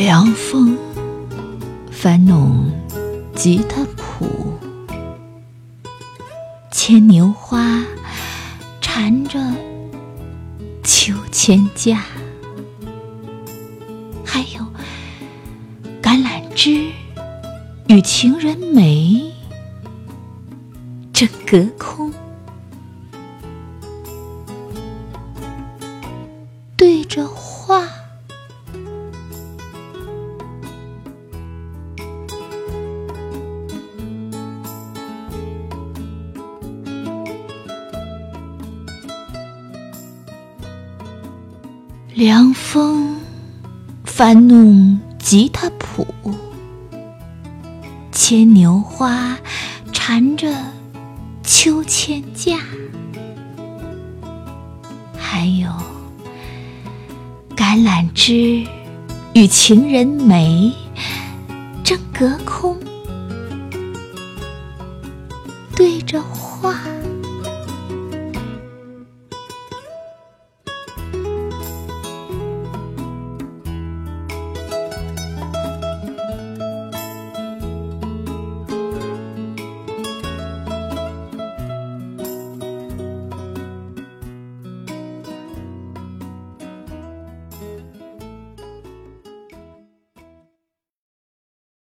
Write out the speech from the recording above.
凉风翻弄吉他谱，牵牛花缠着秋千架，还有橄榄枝与情人梅正隔空，对着画。凉风翻弄吉他谱，牵牛花缠着秋千架，还有橄榄枝与情人梅正隔空，对着画。